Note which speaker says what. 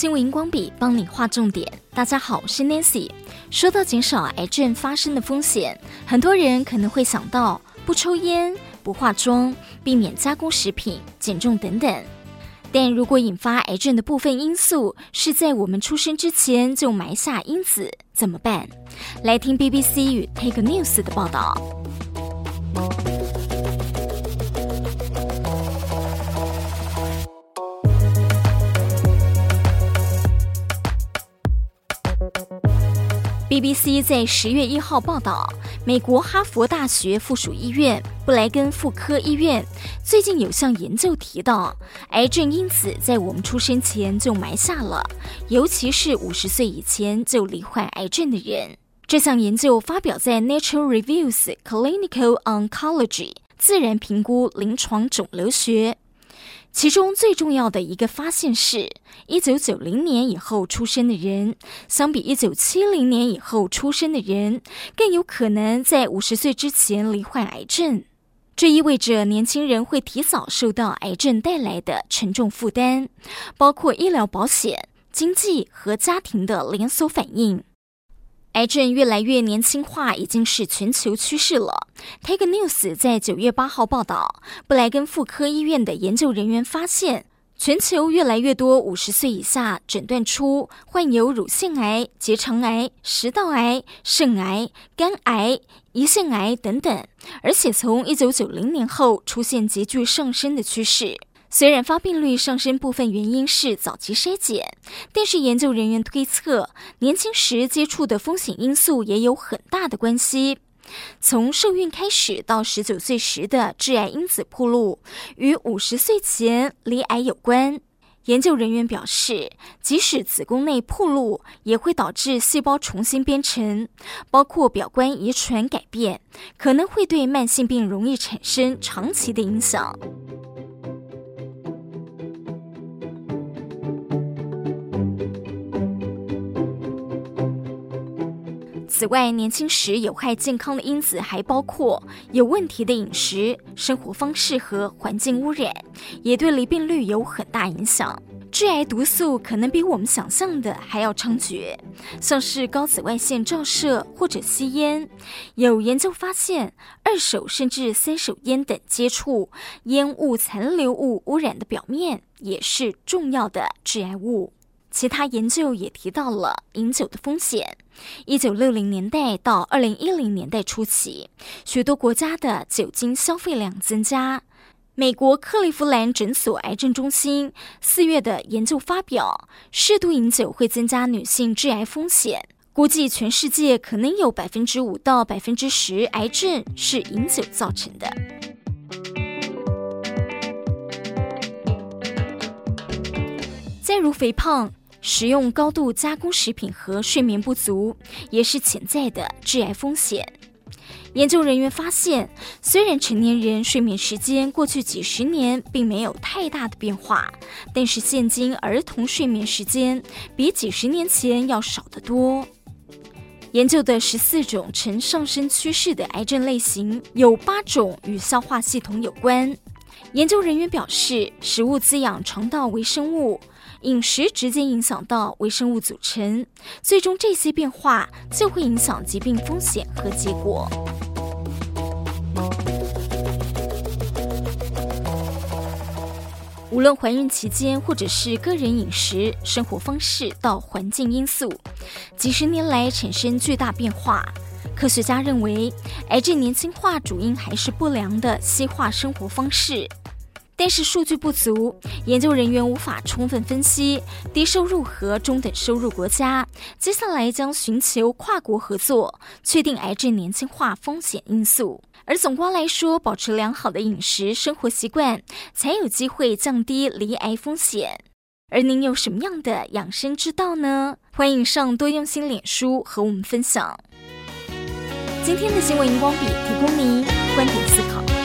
Speaker 1: 新闻荧光笔帮你划重点。大家好，我是 Nancy。说到减少癌症发生的风险，很多人可能会想到不抽烟、不化妆、避免加工食品、减重等等。但如果引发癌症的部分因素是在我们出生之前就埋下因子，怎么办？来听 BBC 与 Take News 的报道。BBC 在十月一号报道，美国哈佛大学附属医院布莱根妇科医院最近有项研究提到，癌症因子在我们出生前就埋下了，尤其是五十岁以前就罹患癌症的人。这项研究发表在《Nature Reviews Clinical Oncology》自然评估临床肿瘤学。其中最重要的一个发现是，一九九零年以后出生的人，相比一九七零年以后出生的人，更有可能在五十岁之前罹患癌症。这意味着年轻人会提早受到癌症带来的沉重负担，包括医疗保险、经济和家庭的连锁反应。癌症越来越年轻化已经是全球趋势了。Take News 在九月八号报道，布莱根妇科医院的研究人员发现，全球越来越多五十岁以下诊断出患有乳腺癌、结肠癌、食道癌、肾癌、肝癌、胰腺癌等等，而且从一九九零年后出现急剧上升的趋势。虽然发病率上升部分原因是早期筛检，但是研究人员推测，年轻时接触的风险因素也有很大的关系。从受孕开始到十九岁时的致癌因子暴露，与五十岁前罹癌有关。研究人员表示，即使子宫内暴露，也会导致细胞重新编程，包括表观遗传改变，可能会对慢性病容易产生长期的影响。此外，年轻时有害健康的因子还包括有问题的饮食、生活方式和环境污染，也对离病率有很大影响。致癌毒素可能比我们想象的还要猖獗，像是高紫外线照射或者吸烟。有研究发现，二手甚至三手烟等接触烟雾残留物污染的表面，也是重要的致癌物。其他研究也提到了饮酒的风险。一九六零年代到二零一零年代初期，许多国家的酒精消费量增加。美国克利夫兰诊所癌症中心四月的研究发表，适度饮酒会增加女性致癌风险。估计全世界可能有百分之五到百分之十癌症是饮酒造成的。再如肥胖。食用高度加工食品和睡眠不足也是潜在的致癌风险。研究人员发现，虽然成年人睡眠时间过去几十年并没有太大的变化，但是现今儿童睡眠时间比几十年前要少得多。研究的十四种呈上升趋势的癌症类型，有八种与消化系统有关。研究人员表示，食物滋养肠道微生物。饮食直接影响到微生物组成，最终这些变化就会影响疾病风险和结果。无论怀孕期间，或者是个人饮食、生活方式到环境因素，几十年来产生巨大变化。科学家认为，癌症年轻化主因还是不良的西化生活方式。但是数据不足，研究人员无法充分分析低收入和中等收入国家。接下来将寻求跨国合作，确定癌症年轻化风险因素。而总观来说，保持良好的饮食生活习惯，才有机会降低罹癌风险。而您有什么样的养生之道呢？欢迎上多用心脸书和我们分享。今天的新闻荧光笔提供您观点思考。